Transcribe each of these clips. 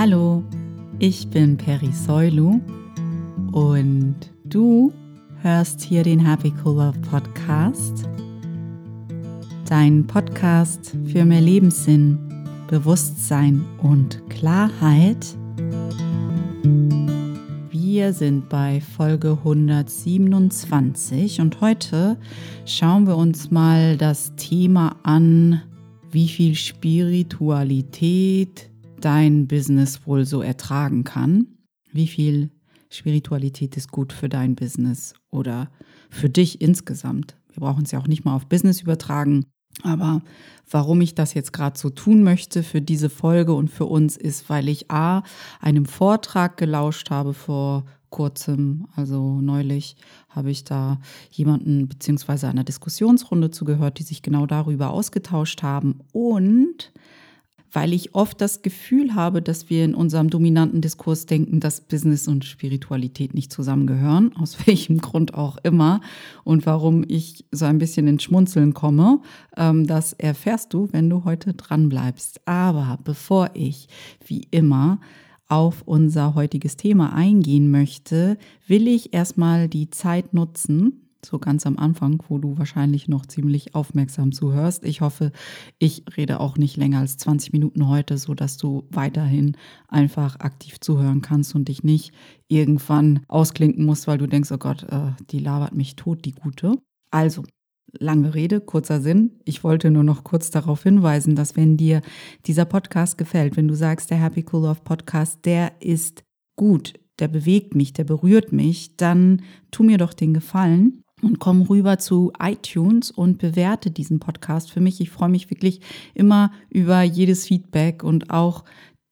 Hallo, ich bin Peri Soilu und du hörst hier den Happy Cool Love Podcast. Dein Podcast für mehr Lebenssinn, Bewusstsein und Klarheit. Wir sind bei Folge 127 und heute schauen wir uns mal das Thema an, wie viel Spiritualität dein Business wohl so ertragen kann. Wie viel Spiritualität ist gut für dein Business oder für dich insgesamt. Wir brauchen es ja auch nicht mal auf Business übertragen. Aber warum ich das jetzt gerade so tun möchte für diese Folge und für uns ist, weil ich A, einem Vortrag gelauscht habe vor kurzem, also neulich, habe ich da jemanden beziehungsweise einer Diskussionsrunde zugehört, die sich genau darüber ausgetauscht haben und weil ich oft das Gefühl habe, dass wir in unserem dominanten Diskurs denken, dass Business und Spiritualität nicht zusammengehören, aus welchem Grund auch immer und warum ich so ein bisschen ins Schmunzeln komme, ähm, das erfährst du, wenn du heute dran bleibst. Aber bevor ich, wie immer, auf unser heutiges Thema eingehen möchte, will ich erstmal die Zeit nutzen, so ganz am Anfang, wo du wahrscheinlich noch ziemlich aufmerksam zuhörst. Ich hoffe, ich rede auch nicht länger als 20 Minuten heute, so dass du weiterhin einfach aktiv zuhören kannst und dich nicht irgendwann ausklinken musst, weil du denkst, oh Gott, äh, die labert mich tot, die gute. Also, Lange Rede, kurzer Sinn. Ich wollte nur noch kurz darauf hinweisen, dass wenn dir dieser Podcast gefällt, wenn du sagst, der Happy Cool Love Podcast, der ist gut, der bewegt mich, der berührt mich, dann tu mir doch den Gefallen und komm rüber zu iTunes und bewerte diesen Podcast für mich. Ich freue mich wirklich immer über jedes Feedback und auch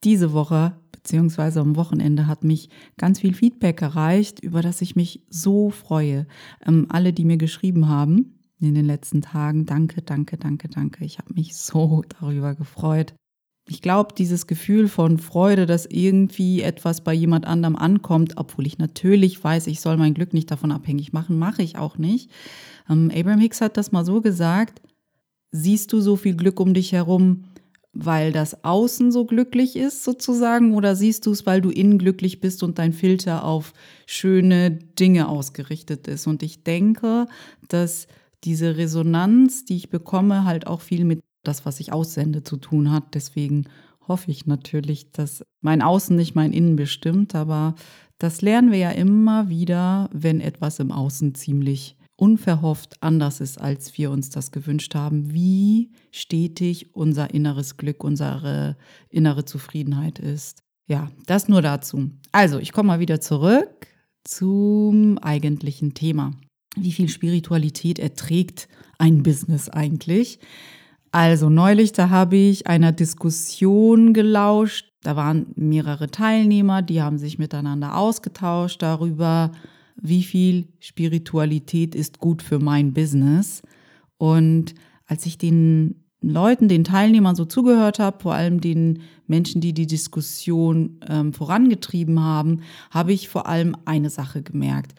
diese Woche beziehungsweise am Wochenende hat mich ganz viel Feedback erreicht, über das ich mich so freue. Ähm, alle, die mir geschrieben haben in den letzten Tagen, danke, danke, danke, danke. Ich habe mich so darüber gefreut ich glaube, dieses Gefühl von Freude, dass irgendwie etwas bei jemand anderem ankommt, obwohl ich natürlich weiß, ich soll mein Glück nicht davon abhängig machen, mache ich auch nicht. Ähm, Abraham Hicks hat das mal so gesagt, siehst du so viel Glück um dich herum, weil das Außen so glücklich ist sozusagen, oder siehst du es, weil du innen glücklich bist und dein Filter auf schöne Dinge ausgerichtet ist? Und ich denke, dass diese Resonanz, die ich bekomme, halt auch viel mit das, was ich aussende, zu tun hat. Deswegen hoffe ich natürlich, dass mein Außen nicht mein Innen bestimmt, aber das lernen wir ja immer wieder, wenn etwas im Außen ziemlich unverhofft anders ist, als wir uns das gewünscht haben, wie stetig unser inneres Glück, unsere innere Zufriedenheit ist. Ja, das nur dazu. Also, ich komme mal wieder zurück zum eigentlichen Thema. Wie viel Spiritualität erträgt ein Business eigentlich? Also neulich, da habe ich einer Diskussion gelauscht. Da waren mehrere Teilnehmer, die haben sich miteinander ausgetauscht darüber, wie viel Spiritualität ist gut für mein Business. Und als ich den Leuten, den Teilnehmern so zugehört habe, vor allem den Menschen, die die Diskussion ähm, vorangetrieben haben, habe ich vor allem eine Sache gemerkt.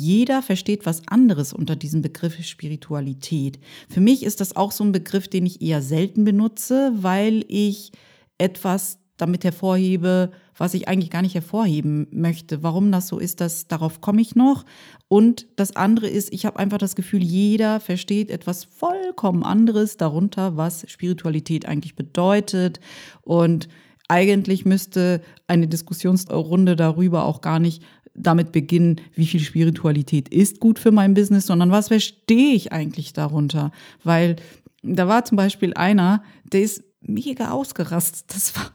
Jeder versteht was anderes unter diesem Begriff Spiritualität. Für mich ist das auch so ein Begriff, den ich eher selten benutze, weil ich etwas damit hervorhebe, was ich eigentlich gar nicht hervorheben möchte. Warum das so ist, das, darauf komme ich noch. Und das andere ist, ich habe einfach das Gefühl, jeder versteht etwas vollkommen anderes darunter, was Spiritualität eigentlich bedeutet. Und eigentlich müsste eine Diskussionsrunde darüber auch gar nicht damit beginnen, wie viel Spiritualität ist gut für mein Business, sondern was verstehe ich eigentlich darunter? Weil da war zum Beispiel einer, der ist mega ausgerastet. Das war,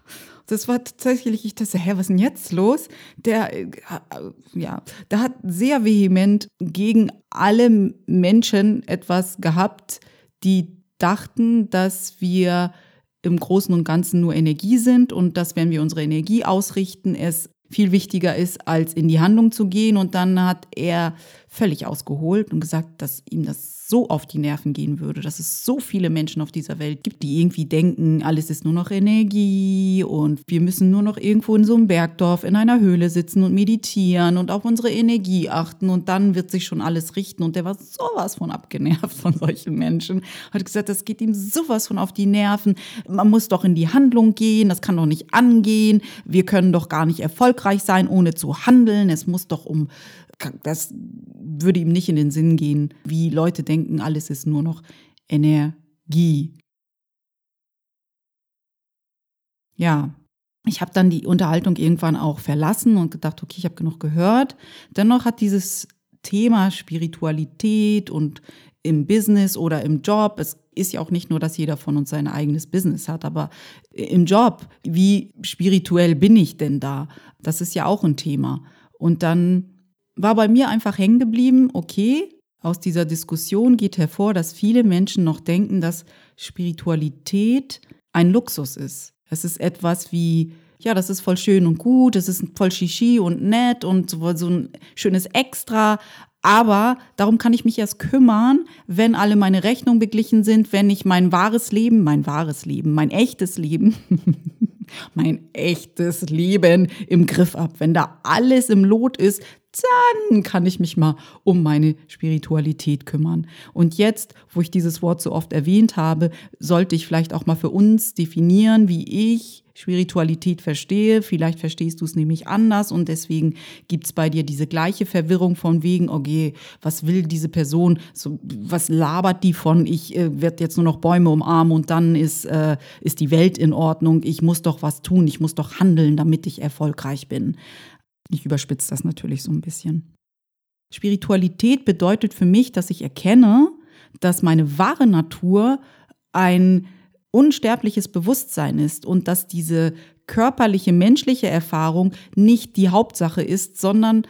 das war tatsächlich, ich dachte, hä, was ist denn jetzt los? Der, äh, ja, der hat sehr vehement gegen alle Menschen etwas gehabt, die dachten, dass wir im Großen und Ganzen nur Energie sind und dass, wenn wir unsere Energie ausrichten, es viel wichtiger ist, als in die Handlung zu gehen. Und dann hat er völlig ausgeholt und gesagt, dass ihm das so auf die Nerven gehen würde, dass es so viele Menschen auf dieser Welt gibt, die irgendwie denken, alles ist nur noch Energie und wir müssen nur noch irgendwo in so einem Bergdorf in einer Höhle sitzen und meditieren und auf unsere Energie achten und dann wird sich schon alles richten. Und der war sowas von abgenervt von solchen Menschen. Hat gesagt, das geht ihm sowas von auf die Nerven. Man muss doch in die Handlung gehen, das kann doch nicht angehen. Wir können doch gar nicht erfolgreich sein, ohne zu handeln. Es muss doch um das würde ihm nicht in den Sinn gehen, wie Leute denken, alles ist nur noch Energie. Ja, ich habe dann die Unterhaltung irgendwann auch verlassen und gedacht, okay, ich habe genug gehört. Dennoch hat dieses Thema Spiritualität und im Business oder im Job, es ist ja auch nicht nur, dass jeder von uns sein eigenes Business hat, aber im Job, wie spirituell bin ich denn da? Das ist ja auch ein Thema. Und dann war bei mir einfach hängen geblieben, okay, aus dieser Diskussion geht hervor, dass viele Menschen noch denken, dass Spiritualität ein Luxus ist. Es ist etwas wie, ja, das ist voll schön und gut, es ist voll Shishi und nett und so, so ein schönes Extra. Aber darum kann ich mich erst kümmern, wenn alle meine Rechnungen beglichen sind, wenn ich mein wahres Leben, mein wahres Leben, mein echtes Leben, mein echtes Leben im Griff ab. Wenn da alles im Lot ist, dann kann ich mich mal um meine Spiritualität kümmern. Und jetzt, wo ich dieses Wort so oft erwähnt habe, sollte ich vielleicht auch mal für uns definieren, wie ich Spiritualität verstehe. Vielleicht verstehst du es nämlich anders und deswegen gibt es bei dir diese gleiche Verwirrung von wegen, okay, was will diese Person, so, was labert die von, ich äh, werde jetzt nur noch Bäume umarmen und dann ist, äh, ist die Welt in Ordnung, ich muss doch was tun, ich muss doch handeln, damit ich erfolgreich bin. Ich überspitze das natürlich so ein bisschen. Spiritualität bedeutet für mich, dass ich erkenne, dass meine wahre Natur ein unsterbliches Bewusstsein ist und dass diese körperliche, menschliche Erfahrung nicht die Hauptsache ist, sondern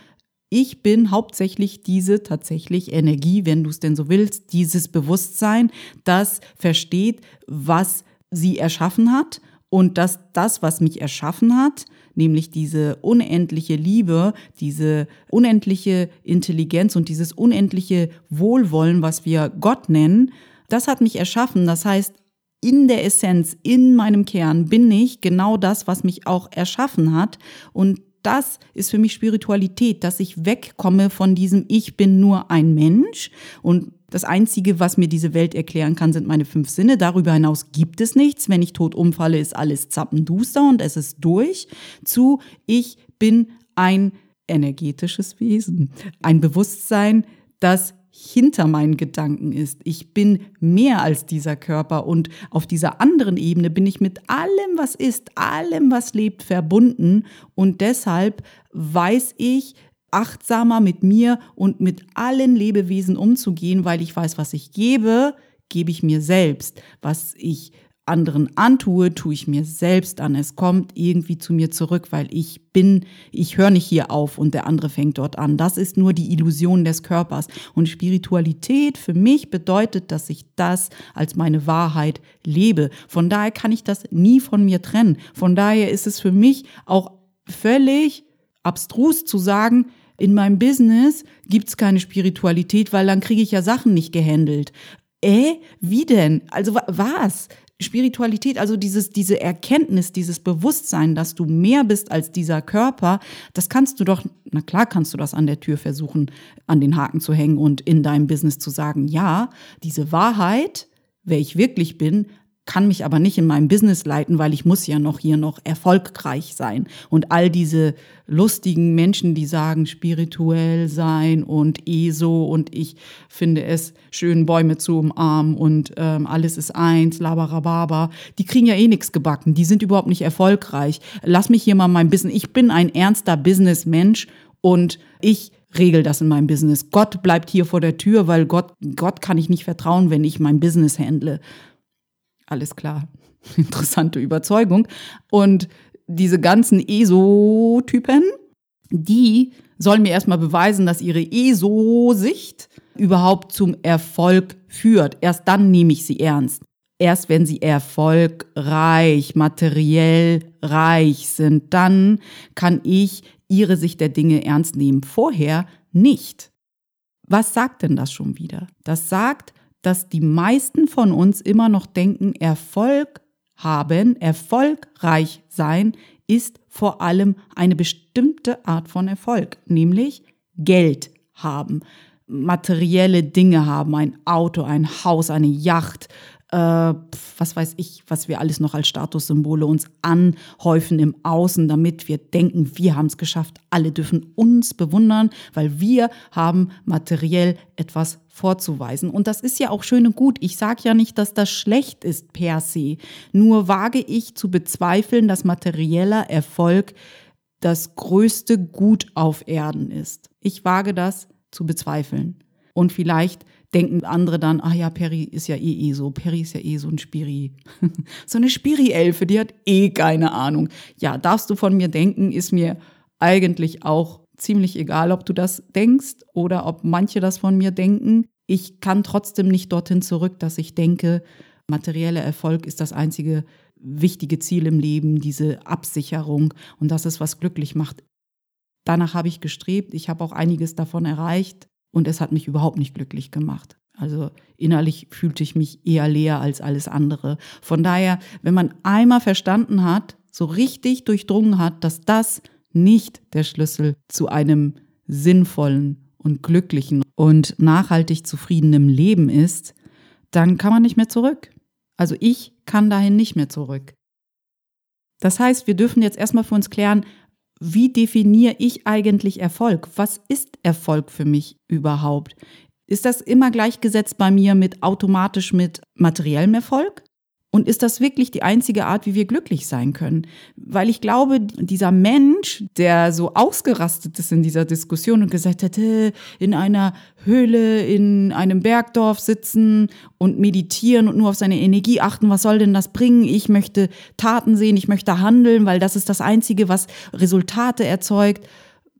ich bin hauptsächlich diese tatsächlich Energie, wenn du es denn so willst, dieses Bewusstsein, das versteht, was sie erschaffen hat und dass das, was mich erschaffen hat, nämlich diese unendliche Liebe, diese unendliche Intelligenz und dieses unendliche Wohlwollen, was wir Gott nennen, das hat mich erschaffen. Das heißt, in der Essenz, in meinem Kern bin ich genau das, was mich auch erschaffen hat. Und das ist für mich Spiritualität, dass ich wegkomme von diesem Ich bin nur ein Mensch und das Einzige, was mir diese Welt erklären kann, sind meine fünf Sinne. Darüber hinaus gibt es nichts. Wenn ich tot umfalle, ist alles zappenduster und es ist durch. Zu ich bin ein energetisches Wesen, ein Bewusstsein, das hinter meinen Gedanken ist. Ich bin mehr als dieser Körper und auf dieser anderen Ebene bin ich mit allem, was ist, allem, was lebt, verbunden und deshalb weiß ich, achtsamer mit mir und mit allen Lebewesen umzugehen, weil ich weiß, was ich gebe, gebe ich mir selbst. Was ich anderen antue, tue ich mir selbst an. Es kommt irgendwie zu mir zurück, weil ich bin, ich höre nicht hier auf und der andere fängt dort an. Das ist nur die Illusion des Körpers. Und Spiritualität für mich bedeutet, dass ich das als meine Wahrheit lebe. Von daher kann ich das nie von mir trennen. Von daher ist es für mich auch völlig abstrus zu sagen, in meinem Business gibt es keine Spiritualität, weil dann kriege ich ja Sachen nicht gehandelt. Äh, wie denn? Also was? Spiritualität, also dieses, diese Erkenntnis, dieses Bewusstsein, dass du mehr bist als dieser Körper, das kannst du doch, na klar kannst du das an der Tür versuchen, an den Haken zu hängen und in deinem Business zu sagen, ja, diese Wahrheit, wer ich wirklich bin, kann mich aber nicht in meinem Business leiten, weil ich muss ja noch hier noch erfolgreich sein. Und all diese lustigen Menschen, die sagen, spirituell sein und ESO und ich finde es schön, Bäume zu umarmen und ähm, alles ist eins, labarababa, die kriegen ja eh nichts gebacken, die sind überhaupt nicht erfolgreich. Lass mich hier mal mein Business, ich bin ein ernster Businessmensch und ich regel das in meinem Business. Gott bleibt hier vor der Tür, weil Gott, Gott kann ich nicht vertrauen, wenn ich mein Business handle. Alles klar. Interessante Überzeugung. Und diese ganzen ESO-Typen, die sollen mir erstmal beweisen, dass ihre ESO-Sicht überhaupt zum Erfolg führt. Erst dann nehme ich sie ernst. Erst wenn sie erfolgreich, materiell reich sind, dann kann ich ihre Sicht der Dinge ernst nehmen. Vorher nicht. Was sagt denn das schon wieder? Das sagt, dass die meisten von uns immer noch denken, Erfolg haben, erfolgreich sein, ist vor allem eine bestimmte Art von Erfolg, nämlich Geld haben, materielle Dinge haben, ein Auto, ein Haus, eine Yacht, äh, was weiß ich, was wir alles noch als Statussymbole uns anhäufen im Außen, damit wir denken, wir haben es geschafft. Alle dürfen uns bewundern, weil wir haben materiell etwas vorzuweisen. Und das ist ja auch schön und gut. Ich sage ja nicht, dass das schlecht ist per se. Nur wage ich zu bezweifeln, dass materieller Erfolg das größte Gut auf Erden ist. Ich wage das zu bezweifeln. Und vielleicht denken andere dann, ah ja, Perry ist ja eh eh so, Perry ist ja eh so ein Spiri. so eine Spiri-Elfe, die hat eh keine Ahnung. Ja, darfst du von mir denken, ist mir eigentlich auch ziemlich egal, ob du das denkst oder ob manche das von mir denken. Ich kann trotzdem nicht dorthin zurück, dass ich denke, materieller Erfolg ist das einzige wichtige Ziel im Leben, diese Absicherung und das ist, was glücklich macht. Danach habe ich gestrebt, ich habe auch einiges davon erreicht, und es hat mich überhaupt nicht glücklich gemacht. Also innerlich fühlte ich mich eher leer als alles andere. Von daher, wenn man einmal verstanden hat, so richtig durchdrungen hat, dass das nicht der Schlüssel zu einem sinnvollen und glücklichen und nachhaltig zufriedenen Leben ist, dann kann man nicht mehr zurück. Also ich kann dahin nicht mehr zurück. Das heißt, wir dürfen jetzt erstmal für uns klären, wie definiere ich eigentlich Erfolg? Was ist Erfolg für mich überhaupt? Ist das immer gleichgesetzt bei mir mit automatisch mit materiellem Erfolg? Und ist das wirklich die einzige Art, wie wir glücklich sein können? Weil ich glaube, dieser Mensch, der so ausgerastet ist in dieser Diskussion und gesagt hätte, in einer Höhle, in einem Bergdorf sitzen und meditieren und nur auf seine Energie achten, was soll denn das bringen? Ich möchte Taten sehen, ich möchte handeln, weil das ist das Einzige, was Resultate erzeugt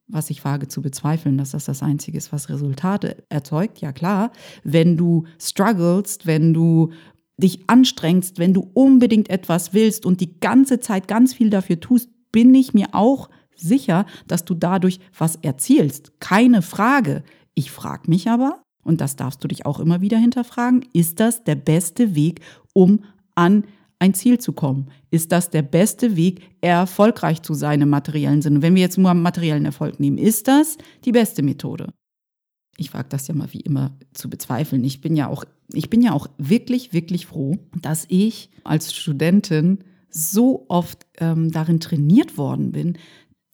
was ich wage zu bezweifeln, dass das das Einzige ist, was Resultate erzeugt. Ja klar, wenn du strugglest, wenn du dich anstrengst, wenn du unbedingt etwas willst und die ganze Zeit ganz viel dafür tust, bin ich mir auch sicher, dass du dadurch was erzielst. Keine Frage. Ich frage mich aber, und das darfst du dich auch immer wieder hinterfragen, ist das der beste Weg, um an ein Ziel zu kommen? Ist das der beste Weg, erfolgreich zu sein im materiellen Sinne? Wenn wir jetzt nur materiellen Erfolg nehmen, ist das die beste Methode? Ich wage das ja mal wie immer zu bezweifeln. Ich bin ja auch, ich bin ja auch wirklich, wirklich froh, dass ich als Studentin so oft ähm, darin trainiert worden bin,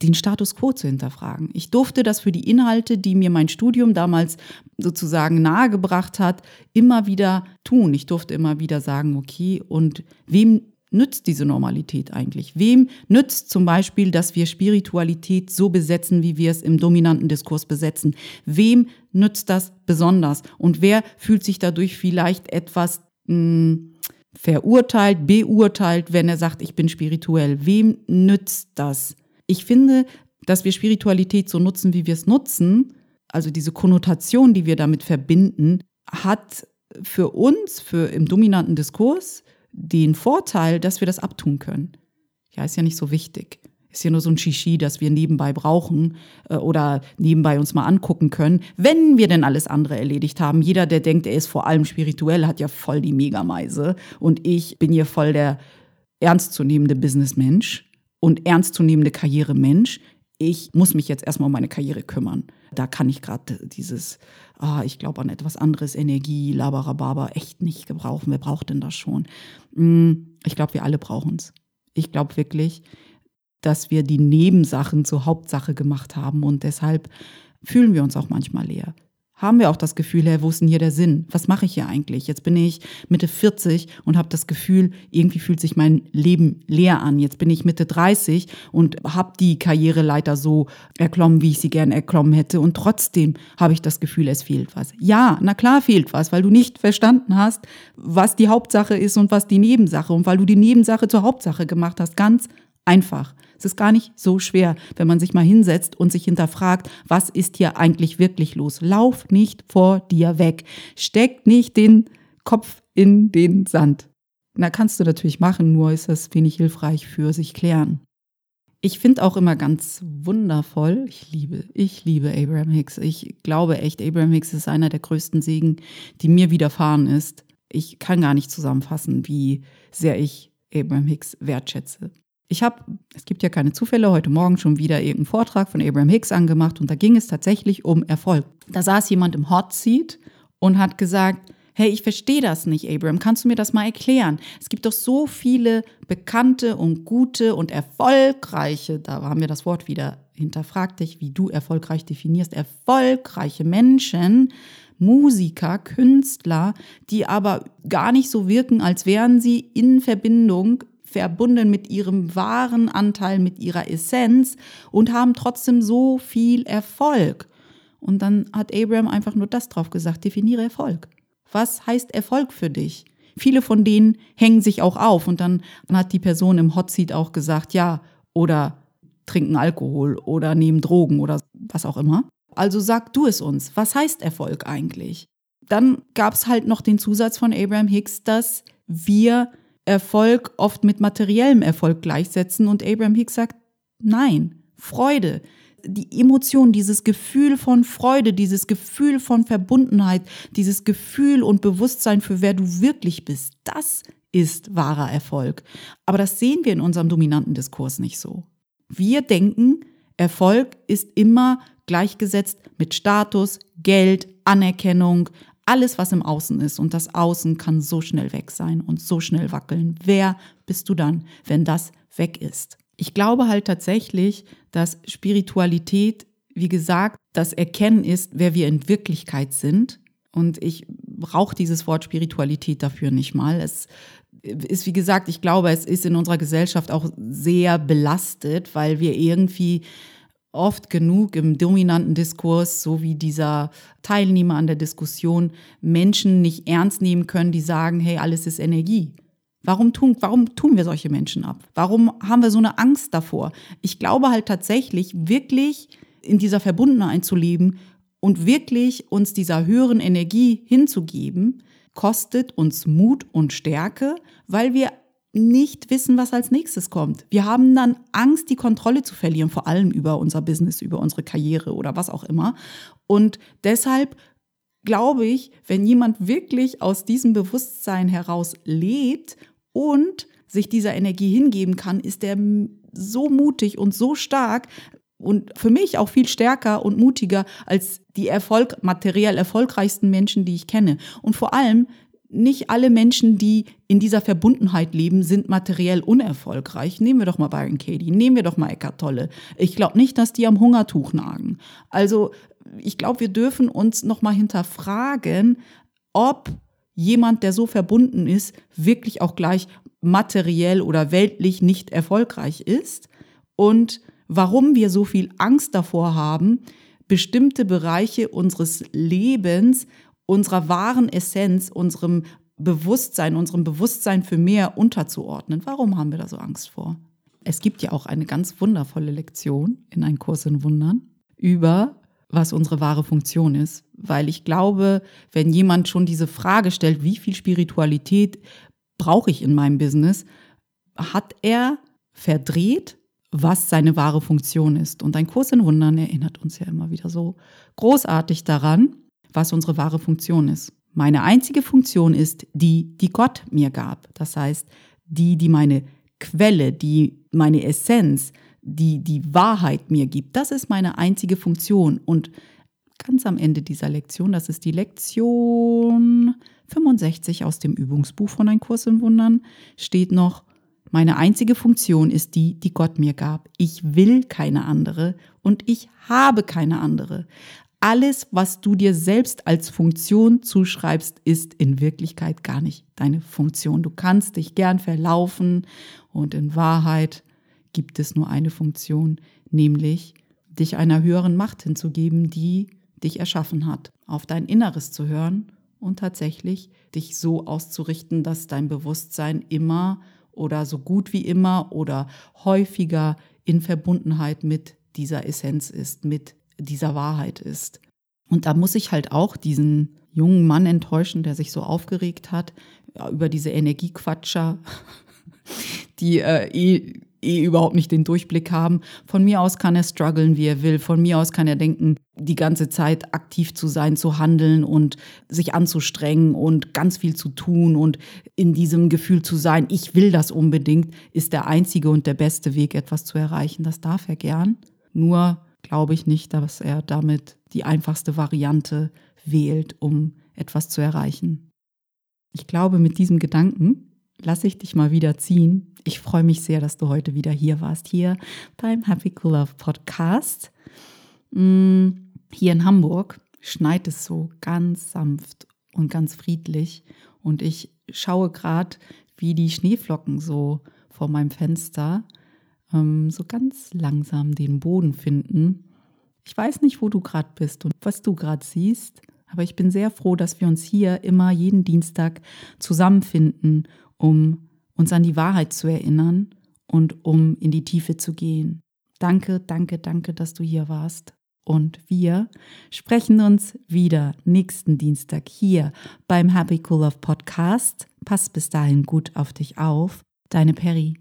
den Status quo zu hinterfragen. Ich durfte das für die Inhalte, die mir mein Studium damals sozusagen nahegebracht hat, immer wieder tun. Ich durfte immer wieder sagen, okay, und wem nützt diese Normalität eigentlich? Wem nützt zum Beispiel, dass wir Spiritualität so besetzen, wie wir es im dominanten Diskurs besetzen? Wem nützt das besonders? Und wer fühlt sich dadurch vielleicht etwas mh, hm, verurteilt, beurteilt, wenn er sagt, ich bin spirituell? Wem nützt das? Ich finde, dass wir Spiritualität so nutzen, wie wir es nutzen, also diese Konnotation, die wir damit verbinden, hat für uns, für im dominanten Diskurs, den Vorteil, dass wir das abtun können. Ja, ist ja nicht so wichtig. Ist ja nur so ein Shishi, das wir nebenbei brauchen äh, oder nebenbei uns mal angucken können, wenn wir denn alles andere erledigt haben. Jeder, der denkt, er ist vor allem spirituell, hat ja voll die Megameise. Und ich bin hier voll der ernstzunehmende Businessmensch und ernstzunehmende Karrieremensch. Ich muss mich jetzt erstmal um meine Karriere kümmern. Da kann ich gerade dieses, ah, ich glaube an etwas anderes, Energie, Labarababa, echt nicht gebrauchen. Wer braucht denn das schon? Hm, ich glaube, wir alle brauchen es. Ich glaube wirklich, dass wir die Nebensachen zur Hauptsache gemacht haben und deshalb fühlen wir uns auch manchmal leer haben wir auch das Gefühl, hey, wo ist denn hier der Sinn? Was mache ich hier eigentlich? Jetzt bin ich Mitte 40 und habe das Gefühl, irgendwie fühlt sich mein Leben leer an. Jetzt bin ich Mitte 30 und habe die Karriereleiter so erklommen, wie ich sie gern erklommen hätte. Und trotzdem habe ich das Gefühl, es fehlt was. Ja, na klar fehlt was, weil du nicht verstanden hast, was die Hauptsache ist und was die Nebensache. Und weil du die Nebensache zur Hauptsache gemacht hast. Ganz einfach. Es ist gar nicht so schwer, wenn man sich mal hinsetzt und sich hinterfragt, was ist hier eigentlich wirklich los? Lauf nicht vor dir weg. Steck nicht den Kopf in den Sand. Na, kannst du natürlich machen, nur ist das wenig hilfreich für sich klären. Ich finde auch immer ganz wundervoll, ich liebe, ich liebe Abraham Hicks. Ich glaube echt, Abraham Hicks ist einer der größten Segen, die mir widerfahren ist. Ich kann gar nicht zusammenfassen, wie sehr ich Abraham Hicks wertschätze. Ich habe, es gibt ja keine Zufälle, heute Morgen schon wieder irgendeinen Vortrag von Abraham Hicks angemacht und da ging es tatsächlich um Erfolg. Da saß jemand im Hot Seat und hat gesagt, hey, ich verstehe das nicht, Abraham, kannst du mir das mal erklären? Es gibt doch so viele bekannte und gute und erfolgreiche, da haben wir das Wort wieder, hinterfrag dich, wie du erfolgreich definierst, erfolgreiche Menschen, Musiker, Künstler, die aber gar nicht so wirken, als wären sie in Verbindung verbunden mit ihrem wahren Anteil, mit ihrer Essenz und haben trotzdem so viel Erfolg. Und dann hat Abraham einfach nur das drauf gesagt, definiere Erfolg. Was heißt Erfolg für dich? Viele von denen hängen sich auch auf und dann hat die Person im Hot Seat auch gesagt, ja, oder trinken Alkohol oder nehmen Drogen oder was auch immer. Also sag du es uns, was heißt Erfolg eigentlich? Dann gab es halt noch den Zusatz von Abraham Hicks, dass wir Erfolg oft mit materiellem Erfolg gleichsetzen und Abraham Hicks sagt, nein, Freude, die Emotion, dieses Gefühl von Freude, dieses Gefühl von Verbundenheit, dieses Gefühl und Bewusstsein für wer du wirklich bist, das ist wahrer Erfolg. Aber das sehen wir in unserem dominanten Diskurs nicht so. Wir denken, Erfolg ist immer gleichgesetzt mit Status, Geld, Anerkennung, alles, was im Außen ist. Und das Außen kann so schnell weg sein und so schnell wackeln. Wer bist du dann, wenn das weg ist? Ich glaube halt tatsächlich, dass Spiritualität, wie gesagt, das Erkennen ist, wer wir in Wirklichkeit sind. Und ich brauche dieses Wort Spiritualität dafür nicht mal. Es ist, wie gesagt, ich glaube, es ist in unserer Gesellschaft auch sehr belastet, weil wir irgendwie oft genug im dominanten Diskurs, so wie dieser Teilnehmer an der Diskussion, Menschen nicht ernst nehmen können, die sagen, hey, alles ist Energie. Warum tun, warum tun wir solche Menschen ab? Warum haben wir so eine Angst davor? Ich glaube halt tatsächlich, wirklich in dieser Verbundenheit zu leben und wirklich uns dieser höheren Energie hinzugeben, kostet uns Mut und Stärke, weil wir nicht wissen, was als nächstes kommt. Wir haben dann Angst, die Kontrolle zu verlieren, vor allem über unser Business, über unsere Karriere oder was auch immer. Und deshalb glaube ich, wenn jemand wirklich aus diesem Bewusstsein heraus lebt und sich dieser Energie hingeben kann, ist er so mutig und so stark und für mich auch viel stärker und mutiger als die Erfolg, materiell erfolgreichsten Menschen, die ich kenne. Und vor allem, nicht alle Menschen, die in dieser Verbundenheit leben, sind materiell unerfolgreich. Nehmen wir doch mal Byron Katie, nehmen wir doch mal Eckart Tolle. Ich glaube nicht, dass die am Hungertuch nagen. Also ich glaube, wir dürfen uns noch mal hinterfragen, ob jemand, der so verbunden ist, wirklich auch gleich materiell oder weltlich nicht erfolgreich ist und warum wir so viel Angst davor haben, bestimmte Bereiche unseres Lebens, unserer wahren Essenz, unserem Bewusstsein, unserem Bewusstsein für mehr unterzuordnen. Warum haben wir da so Angst vor? Es gibt ja auch eine ganz wundervolle Lektion in einem Kurs in Wundern über was unsere wahre Funktion ist. Weil ich glaube, wenn jemand schon diese Frage stellt, wie viel Spiritualität brauche ich in meinem Business, hat er verdreht, was seine wahre Funktion ist. Und ein Kurs in Wundern erinnert uns ja immer wieder so großartig daran, was unsere wahre Funktion ist. Meine einzige Funktion ist die, die Gott mir gab. Das heißt, die, die meine Quelle, die meine Essenz, die die Wahrheit mir gibt. Das ist meine einzige Funktion. Und ganz am Ende dieser Lektion, das ist die Lektion 65 aus dem Übungsbuch von Ein Kurs in Wundern, steht noch, meine einzige Funktion ist die, die Gott mir gab. Ich will keine andere und ich habe keine andere. Alles, was du dir selbst als Funktion zuschreibst, ist in Wirklichkeit gar nicht deine Funktion. Du kannst dich gern verlaufen und in Wahrheit gibt es nur eine Funktion, nämlich dich einer höheren Macht hinzugeben, die dich erschaffen hat, auf dein Inneres zu hören und tatsächlich dich so auszurichten, dass dein Bewusstsein immer oder so gut wie immer oder häufiger in Verbundenheit mit dieser Essenz ist, mit dieser Wahrheit ist. Und da muss ich halt auch diesen jungen Mann enttäuschen, der sich so aufgeregt hat über diese Energiequatscher, die äh, eh eh überhaupt nicht den Durchblick haben. Von mir aus kann er strugglen, wie er will. Von mir aus kann er denken, die ganze Zeit aktiv zu sein, zu handeln und sich anzustrengen und ganz viel zu tun und in diesem Gefühl zu sein, ich will das unbedingt, ist der einzige und der beste Weg, etwas zu erreichen. Das darf er gern. Nur glaube ich nicht, dass er damit die einfachste Variante wählt, um etwas zu erreichen. Ich glaube, mit diesem Gedanken lasse ich dich mal wieder ziehen. Ich freue mich sehr, dass du heute wieder hier warst, hier beim Happy Cool Love Podcast. Mm, hier in Hamburg schneit es so ganz sanft und ganz friedlich und ich schaue gerade, wie die Schneeflocken so vor meinem Fenster ähm, so ganz langsam den Boden finden. Ich weiß nicht, wo du gerade bist und was du gerade siehst, aber ich bin sehr froh, dass wir uns hier immer jeden Dienstag zusammenfinden um uns an die Wahrheit zu erinnern und um in die Tiefe zu gehen. Danke, danke, danke, dass du hier warst. Und wir sprechen uns wieder nächsten Dienstag hier beim Happy Cool Love Podcast. Pass bis dahin gut auf dich auf. Deine Perry.